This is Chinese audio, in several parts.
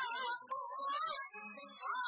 Oh, my God.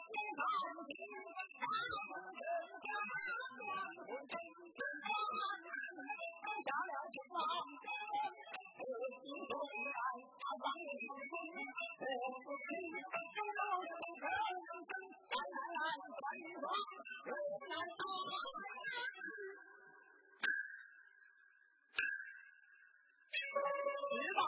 十八。